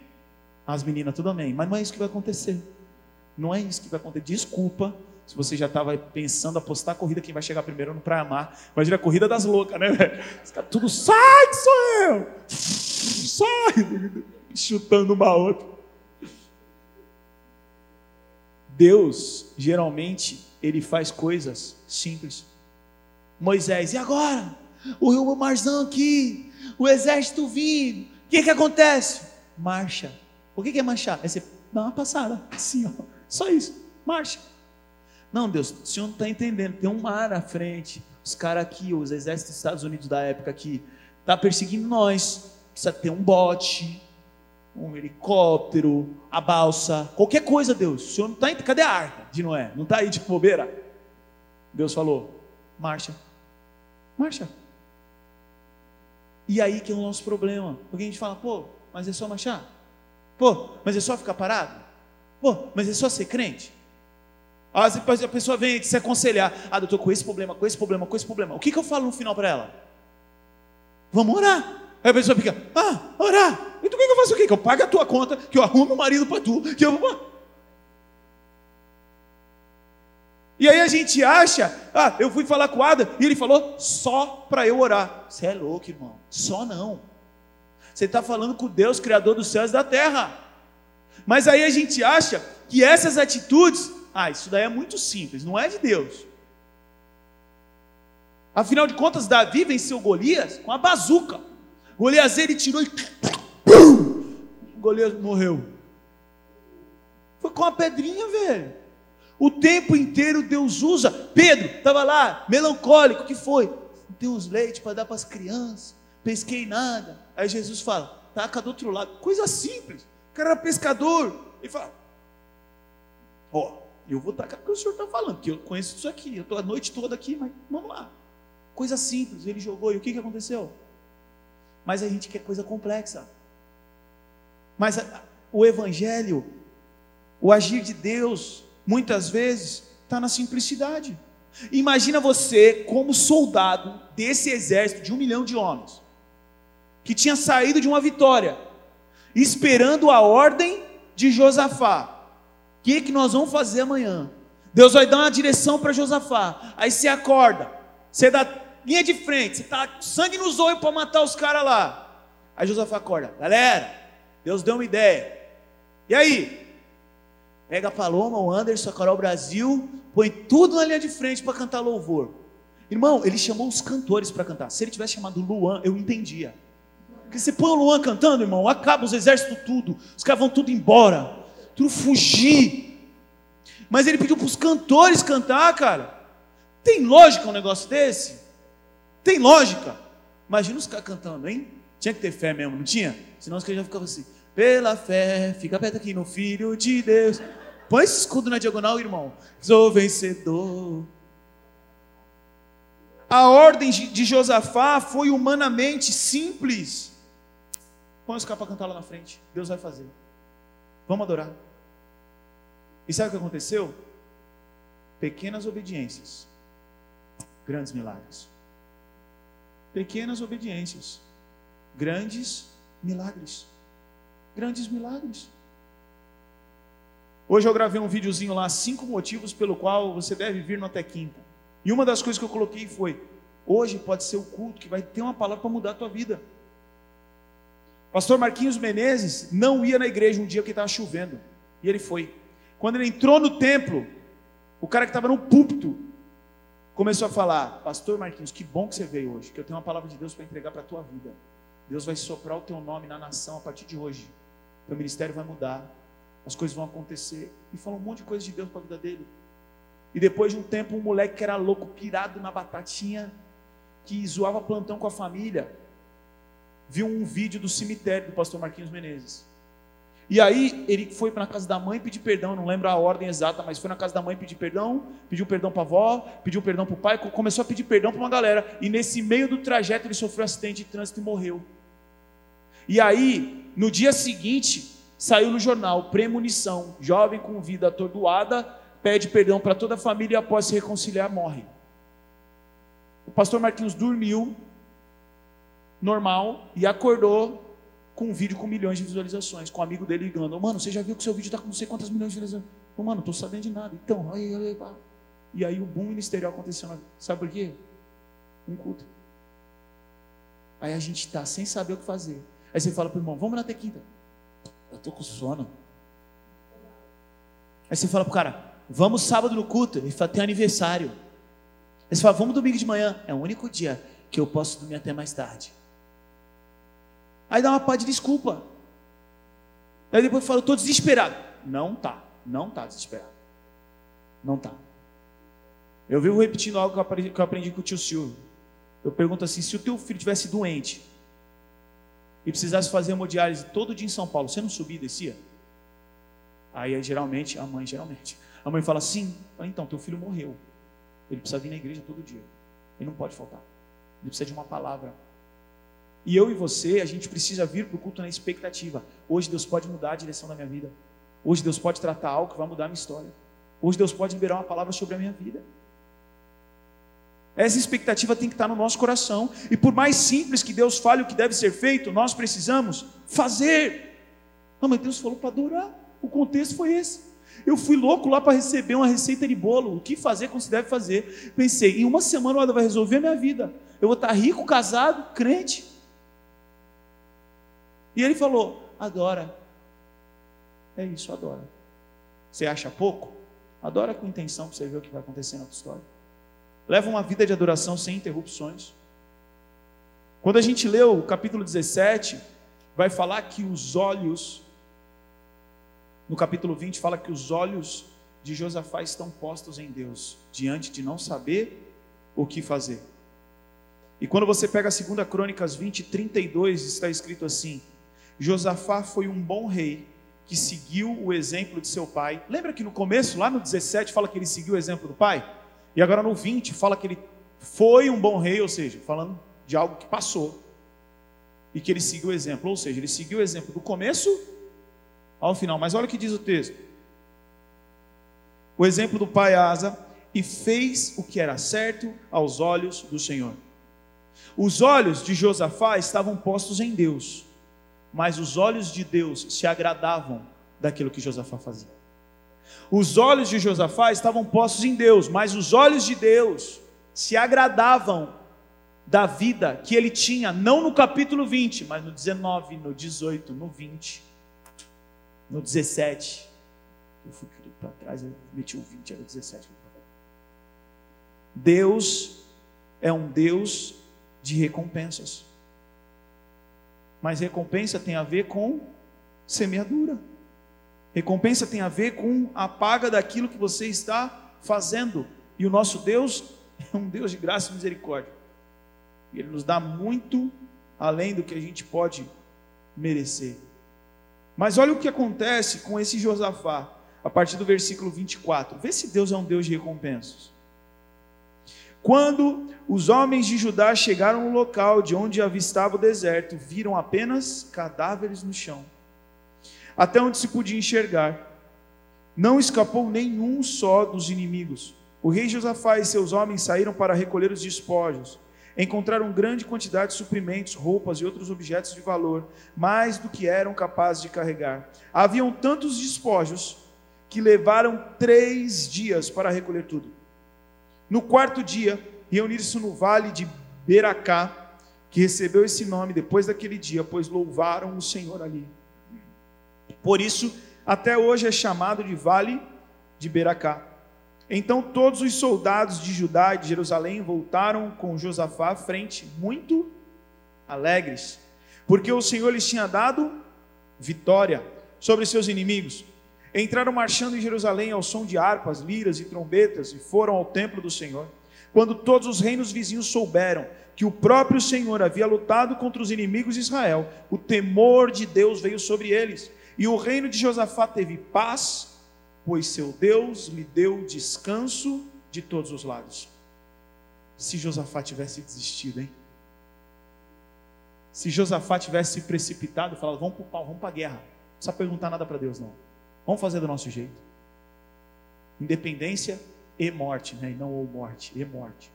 As meninas, tudo amém. Mas não é isso que vai acontecer. Não é isso que vai acontecer. Desculpa se você já estava pensando apostar a corrida quem vai chegar primeiro no Praia Mar. Imagina a corrida das loucas, né? Tudo sai sou eu! Sai! Chutando uma outra. Deus, geralmente, ele faz coisas simples. Moisés, e agora? O rio Marzão aqui, o exército vindo. O que, que acontece? Marcha. O que, que é marchar? É você dar uma passada, assim, ó só isso. Marcha. Não, Deus, o senhor não está entendendo. Tem um mar à frente. Os caras aqui, os exércitos dos Estados Unidos da época aqui, tá perseguindo nós. Precisa ter um bote, um helicóptero, a balsa, qualquer coisa, Deus. O senhor não está. Cadê a arca de Noé? Não está aí de bobeira? Deus falou: marcha, marcha. E aí que é o nosso problema. Porque a gente fala, pô, mas é só marchar? Pô, mas é só ficar parado? Pô, mas é só ser crente? Às vezes a pessoa vem se aconselhar, ah, doutor, com esse problema, com esse problema, com esse problema. O que, que eu falo no final para ela? Vamos orar. Aí a pessoa fica, ah, orar. Então o que, que eu faço o quê? Que eu pague a tua conta, que eu arrumo um marido para tu, que eu E aí a gente acha, ah, eu fui falar com o Ada e ele falou só para eu orar. Você é louco, irmão. Só não. Você está falando com Deus, Criador dos céus e da terra. Mas aí a gente acha que essas atitudes, ah, isso daí é muito simples, não é de Deus. Afinal de contas, Davi venceu Golias com a bazuca. Golias ele tirou e. Golias morreu. Foi com a pedrinha, velho. O tempo inteiro Deus usa. Pedro estava lá, melancólico, que foi? Tem uns leite para dar para as crianças, pesquei nada. Aí Jesus fala, taca do outro lado. Coisa simples. Cara era pescador. Ele fala, ó, eu vou tacar porque o senhor está falando, porque eu conheço isso aqui, eu estou a noite toda aqui, mas vamos lá. Coisa simples, ele jogou, e o que, que aconteceu? Mas a gente quer coisa complexa. Mas a, o Evangelho, o agir de Deus, muitas vezes está na simplicidade. Imagina você como soldado desse exército de um milhão de homens, que tinha saído de uma vitória, esperando a ordem de Josafá. O que, que nós vamos fazer amanhã? Deus vai dar uma direção para Josafá. Aí você acorda, você dá linha de frente, você está sangue nos olhos para matar os caras lá. Aí Josafá acorda, galera, Deus deu uma ideia. E aí? Pega a Paloma, o Anderson, a Carol Brasil, põe tudo na linha de frente para cantar louvor. Irmão, ele chamou os cantores para cantar. Se ele tivesse chamado Luan, eu entendia. Porque você põe o Luan cantando, irmão, acaba os exércitos tudo, os caras vão tudo embora, tudo fugir. Mas ele pediu para os cantores cantar, cara. Tem lógica um negócio desse? Tem lógica. Imagina os caras cantando, hein? Tinha que ter fé mesmo, não tinha? Senão os caras já ficavam assim. Pela fé, fica perto aqui no Filho de Deus. Põe esse escudo na diagonal, irmão. Sou vencedor. A ordem de Josafá foi humanamente simples. Põe os caras para cantar lá na frente. Deus vai fazer. Vamos adorar. E sabe o que aconteceu? Pequenas obediências, grandes milagres. Pequenas obediências, grandes milagres grandes milagres. Hoje eu gravei um videozinho lá, cinco motivos pelo qual você deve vir no até quinta. E uma das coisas que eu coloquei foi: hoje pode ser o culto que vai ter uma palavra para mudar a tua vida. Pastor Marquinhos Menezes não ia na igreja um dia que estava chovendo. E ele foi. Quando ele entrou no templo, o cara que estava no púlpito começou a falar: Pastor Marquinhos, que bom que você veio hoje, que eu tenho uma palavra de Deus para entregar para a tua vida. Deus vai soprar o teu nome na nação a partir de hoje. Teu ministério vai mudar, as coisas vão acontecer. E falou um monte de coisa de Deus para a vida dele. E depois de um tempo, um moleque que era louco, pirado na batatinha, que zoava plantão com a família, viu um vídeo do cemitério do pastor Marquinhos Menezes. E aí ele foi para a casa da mãe pedir perdão, não lembro a ordem exata, mas foi na casa da mãe pedir perdão, pediu perdão para a avó, pediu perdão para o pai, começou a pedir perdão para uma galera. E nesse meio do trajeto ele sofreu um acidente de trânsito e morreu. E aí, no dia seguinte, saiu no jornal: premonição, jovem com vida atordoada, pede perdão para toda a família e após se reconciliar, morre. O pastor Marquinhos dormiu, normal, e acordou com um vídeo com milhões de visualizações, com um amigo dele ligando: Mano, você já viu que seu vídeo está com não sei quantas milhões de visualizações? Mano, não estou sabendo de nada. Então, aí, aí, aí, e aí o boom ministerial aconteceu. Sabe por quê? Um culto. Aí a gente está sem saber o que fazer. Aí você fala para o irmão, vamos na até quinta. Eu estou com sono. Aí você fala para o cara, vamos sábado no culto. Fala, tem aniversário. Aí você fala, vamos domingo de manhã. É o único dia que eu posso dormir até mais tarde. Aí dá uma pá de desculpa. Aí depois fala, estou desesperado. Não tá, não tá desesperado. Não tá. Eu vivo repetindo algo que eu aprendi, que eu aprendi com o tio Silvio. Eu pergunto assim: se o teu filho tivesse doente, e precisasse fazer hemodiálise todo dia em São Paulo, você não subia e descia? Aí geralmente, a mãe geralmente, a mãe fala assim, então, teu filho morreu. Ele precisa vir na igreja todo dia. Ele não pode faltar. Ele precisa de uma palavra. E eu e você, a gente precisa vir para o culto na expectativa. Hoje Deus pode mudar a direção da minha vida. Hoje Deus pode tratar algo que vai mudar a minha história. Hoje Deus pode liberar uma palavra sobre a minha vida. Essa expectativa tem que estar no nosso coração. E por mais simples que Deus fale o que deve ser feito, nós precisamos fazer. Não, mas Deus falou para adorar. O contexto foi esse. Eu fui louco lá para receber uma receita de bolo. O que fazer, como se deve fazer. Pensei, em uma semana ela vai resolver a minha vida. Eu vou estar rico, casado, crente. E ele falou: adora. É isso, adora. Você acha pouco? Adora com intenção para você ver o que vai acontecer na tua história. Leva uma vida de adoração sem interrupções. Quando a gente lê o capítulo 17, vai falar que os olhos, no capítulo 20, fala que os olhos de Josafá estão postos em Deus, diante de não saber o que fazer. E quando você pega a 2 Crônicas 20, 32, está escrito assim: Josafá foi um bom rei que seguiu o exemplo de seu pai. Lembra que no começo, lá no 17, fala que ele seguiu o exemplo do pai? E agora no 20 fala que ele foi um bom rei, ou seja, falando de algo que passou. E que ele seguiu o exemplo, ou seja, ele seguiu o exemplo do começo ao final. Mas olha o que diz o texto. O exemplo do pai Asa e fez o que era certo aos olhos do Senhor. Os olhos de Josafá estavam postos em Deus mas os olhos de Deus se agradavam daquilo que Josafá fazia. Os olhos de Josafá estavam postos em Deus, mas os olhos de Deus se agradavam da vida que ele tinha, não no capítulo 20, mas no 19, no 18, no 20, no 17. Eu fui para trás, eu meti o 20, era o 17. Deus é um Deus de recompensas. Mas recompensa tem a ver com semeadura. Recompensa tem a ver com a paga daquilo que você está fazendo. E o nosso Deus é um Deus de graça e misericórdia. Ele nos dá muito além do que a gente pode merecer. Mas olha o que acontece com esse Josafá, a partir do versículo 24. Vê se Deus é um Deus de recompensas. Quando os homens de Judá chegaram no local de onde avistava o deserto, viram apenas cadáveres no chão, até onde se podia enxergar. Não escapou nenhum só dos inimigos. O rei Josafá e seus homens saíram para recolher os despojos. Encontraram grande quantidade de suprimentos, roupas e outros objetos de valor, mais do que eram capazes de carregar. Haviam tantos despojos que levaram três dias para recolher tudo. No quarto dia, reuniram-se no vale de Beracá, que recebeu esse nome depois daquele dia, pois louvaram o Senhor ali. Por isso, até hoje é chamado de Vale de Beracá. Então todos os soldados de Judá e de Jerusalém voltaram com Josafá à frente, muito alegres, porque o Senhor lhes tinha dado vitória sobre seus inimigos. Entraram marchando em Jerusalém ao som de harpas, liras e trombetas e foram ao templo do Senhor. Quando todos os reinos vizinhos souberam que o próprio Senhor havia lutado contra os inimigos de Israel, o temor de Deus veio sobre eles, e o reino de Josafá teve paz, pois seu Deus lhe deu descanso de todos os lados. Se Josafá tivesse desistido, hein? Se Josafá tivesse precipitado e falado, vamos para vamos para a guerra, não precisa perguntar nada para Deus, não. Vamos fazer do nosso jeito. Independência e morte, né? e não ou morte, e morte.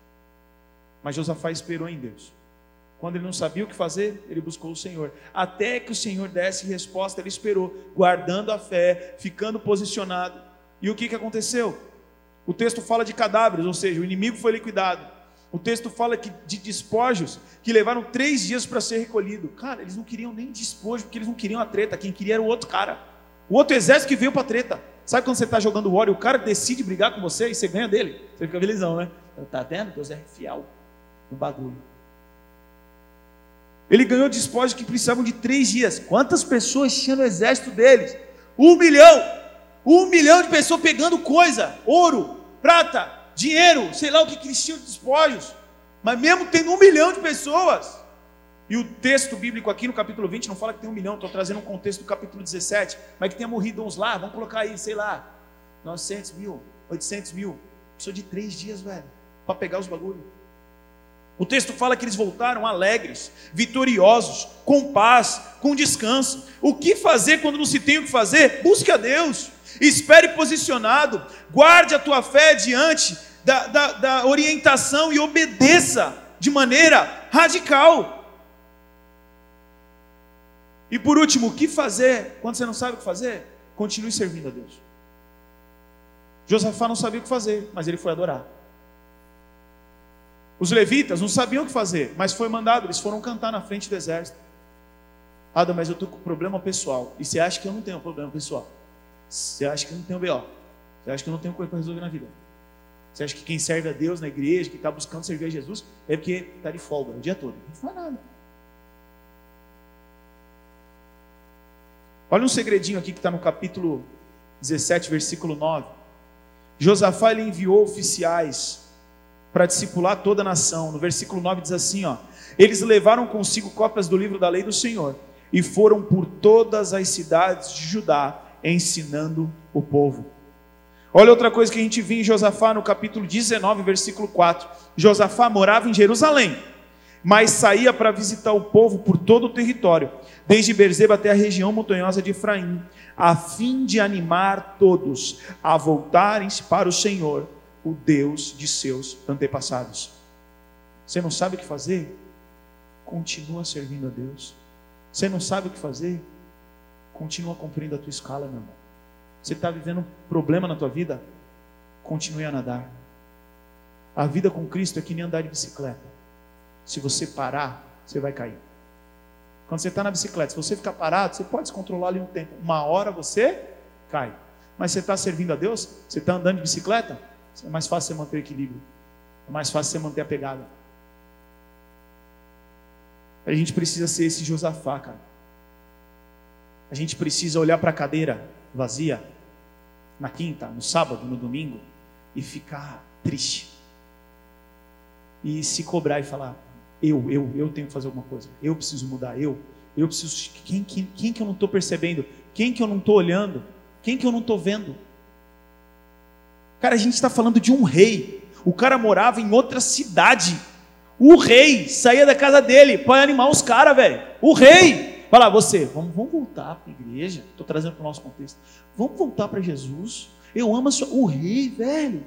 Mas Josafá esperou em Deus. Quando ele não sabia o que fazer, ele buscou o Senhor. Até que o Senhor desse resposta, ele esperou, guardando a fé, ficando posicionado. E o que, que aconteceu? O texto fala de cadáveres, ou seja, o inimigo foi liquidado. O texto fala que de despojos que levaram três dias para ser recolhido. Cara, eles não queriam nem despojo, porque eles não queriam a treta. Quem queria era o outro cara. O outro exército que veio para treta. Sabe quando você está jogando War e o cara decide brigar com você e você ganha dele? Você fica felizão, né? Tá vendo? Deus é fiel no bagulho. Ele ganhou despojos que precisavam de três dias. Quantas pessoas tinha no exército deles? Um milhão! Um milhão de pessoas pegando coisa, ouro, prata, dinheiro, sei lá o que, que eles tinham de despojos. Mas mesmo tendo um milhão de pessoas, e o texto bíblico aqui no capítulo 20 não fala que tem um milhão, estou trazendo um contexto do capítulo 17, mas que tenha morrido uns lá, vamos colocar aí, sei lá, 900 mil, 800 mil. Precisou de três dias, velho, para pegar os bagulhos. O texto fala que eles voltaram alegres, vitoriosos, com paz, com descanso. O que fazer quando não se tem o que fazer? Busque a Deus, espere posicionado, guarde a tua fé diante da, da, da orientação e obedeça de maneira radical. E por último, o que fazer quando você não sabe o que fazer? Continue servindo a Deus. Josafá não sabia o que fazer, mas ele foi adorar. Os levitas não sabiam o que fazer, mas foi mandado, eles foram cantar na frente do exército. Adam, mas eu estou com problema pessoal. E você acha que eu não tenho problema pessoal? Você acha que eu não tenho B.O.? Você acha que eu não tenho coisa para resolver na vida? Você acha que quem serve a Deus na igreja, que está buscando servir a Jesus, é porque está de folga o dia todo? Não faz nada. Olha um segredinho aqui que está no capítulo 17, versículo 9. Josafá ele enviou oficiais para discipular toda a nação. No versículo 9 diz assim: ó, Eles levaram consigo cópias do livro da lei do Senhor e foram por todas as cidades de Judá ensinando o povo. Olha outra coisa que a gente viu em Josafá no capítulo 19, versículo 4. Josafá morava em Jerusalém, mas saía para visitar o povo por todo o território, desde Berzeba até a região montanhosa de Efraim, a fim de animar todos a voltarem-se para o Senhor, o Deus de seus antepassados. Você não sabe o que fazer? Continua servindo a Deus. Você não sabe o que fazer? Continua cumprindo a tua escala, meu irmão. Você está vivendo um problema na tua vida? Continue a nadar. A vida com Cristo é que nem andar de bicicleta. Se você parar, você vai cair. Quando você está na bicicleta, se você ficar parado, você pode se controlar ali um tempo. Uma hora você cai. Mas você está servindo a Deus? Você está andando de bicicleta? É mais fácil você manter o equilíbrio. É mais fácil você manter a pegada. A gente precisa ser esse Josafá, cara. A gente precisa olhar para a cadeira vazia na quinta, no sábado, no domingo e ficar triste. E se cobrar e falar: eu, eu, eu tenho que fazer alguma coisa. Eu preciso mudar. Eu, eu preciso. Quem, quem, quem que eu não estou percebendo? Quem que eu não estou olhando? Quem que eu não estou vendo? Cara, a gente está falando de um rei. O cara morava em outra cidade. O rei saía da casa dele para animar os caras, velho. O rei. Fala, você, vamos, vamos voltar para a igreja. Estou trazendo para o nosso contexto. Vamos voltar para Jesus. Eu amo sua, o rei, velho.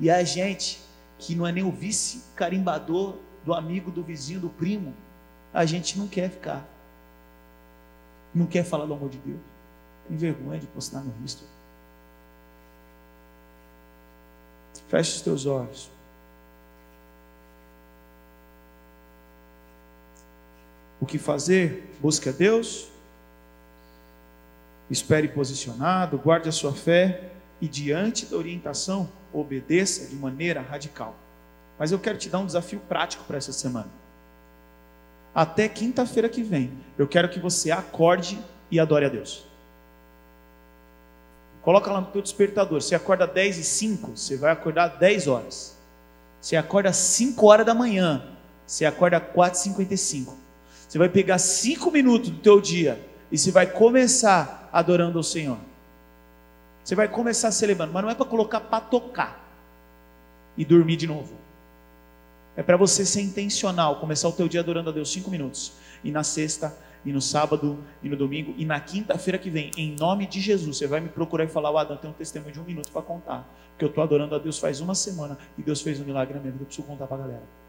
E a gente, que não é nem o vice carimbador do amigo, do vizinho, do primo, a gente não quer ficar. Não quer falar do amor de Deus. Tem vergonha de postar no Risto. Feche os teus olhos. o que fazer, busque a Deus, espere posicionado, guarde a sua fé e, diante da orientação, obedeça de maneira radical. Mas eu quero te dar um desafio prático para essa semana. Até quinta-feira que vem, eu quero que você acorde e adore a Deus. Coloca lá no teu despertador. Você acorda 10 e 5, você vai acordar 10 horas. Você acorda 5 horas da manhã, você acorda 4 e 55. Você vai pegar cinco minutos do teu dia e você vai começar adorando ao Senhor. Você vai começar celebrando, mas não é para colocar para tocar e dormir de novo. É para você ser intencional, começar o teu dia adorando a Deus cinco minutos. E na sexta, e no sábado, e no domingo, e na quinta-feira que vem, em nome de Jesus, você vai me procurar e falar, o Adam, tem um testemunho de um minuto para contar. Porque eu estou adorando a Deus faz uma semana e Deus fez um milagre na minha vida, eu preciso contar para a galera.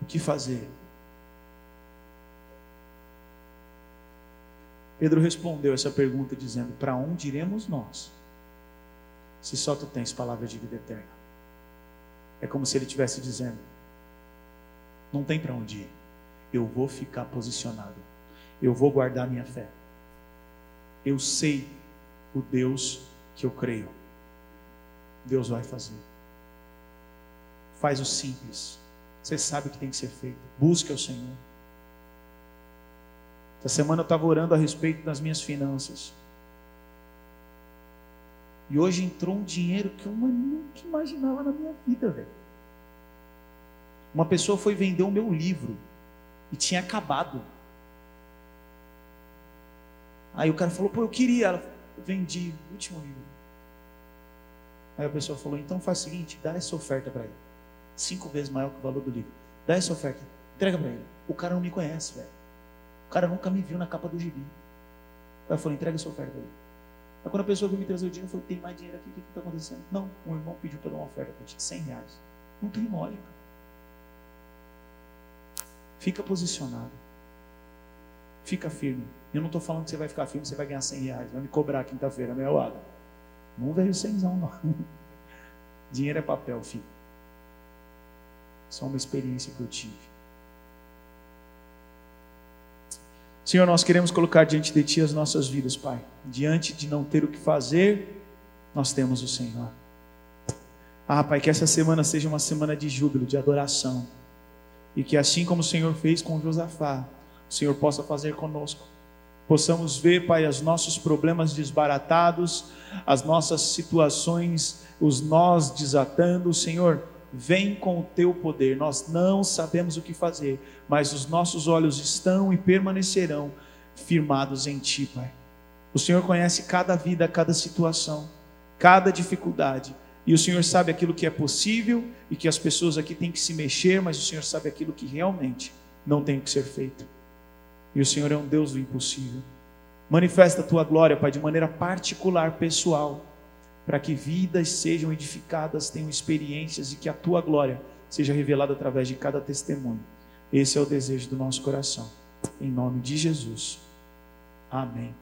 o que fazer? Pedro respondeu essa pergunta dizendo: Para onde iremos nós? Se só tu tens palavra de vida eterna. É como se ele estivesse dizendo: Não tem para onde ir. Eu vou ficar posicionado. Eu vou guardar minha fé. Eu sei o Deus que eu creio. Deus vai fazer. Faz o simples. Você sabe o que tem que ser feito. Busque ao Senhor. Essa semana eu estava orando a respeito das minhas finanças. E hoje entrou um dinheiro que eu nunca imaginava na minha vida, velho. Uma pessoa foi vender o meu livro e tinha acabado. Aí o cara falou, pô, eu queria. Ela vendi o último livro. Aí a pessoa falou: então faz o seguinte, dá essa oferta para ele. Cinco vezes maior que o valor do livro. Dá essa oferta, entrega para ele. O cara não me conhece, velho. O cara nunca me viu na capa do gibi. Aí eu falei: entrega essa oferta para ele. Aí quando a pessoa veio me trazer o dinheiro, eu falei: tem mais dinheiro aqui, o que está acontecendo? Não, um irmão pediu para dar uma oferta para ti, 100 reais. Não tem cara. Fica posicionado. Fica firme. Eu não estou falando que você vai ficar firme, você vai ganhar 100 reais. Vai me cobrar quinta-feira, né, Ada? Não veio cenzão, não. Dinheiro é papel, filho. Só uma experiência que eu tive. Senhor, nós queremos colocar diante de Ti as nossas vidas, Pai. Diante de não ter o que fazer, nós temos o Senhor. Ah, Pai, que essa semana seja uma semana de júbilo, de adoração. E que assim como o Senhor fez com Josafá, o Senhor possa fazer conosco. Possamos ver, Pai, os nossos problemas desbaratados, as nossas situações, os nós desatando. Senhor, vem com o teu poder. Nós não sabemos o que fazer, mas os nossos olhos estão e permanecerão firmados em Ti, Pai. O Senhor conhece cada vida, cada situação, cada dificuldade. E o Senhor sabe aquilo que é possível e que as pessoas aqui têm que se mexer, mas o Senhor sabe aquilo que realmente não tem que ser feito. E o Senhor é um Deus do impossível. Manifesta a tua glória, Pai, de maneira particular, pessoal, para que vidas sejam edificadas, tenham experiências e que a tua glória seja revelada através de cada testemunho. Esse é o desejo do nosso coração. Em nome de Jesus. Amém.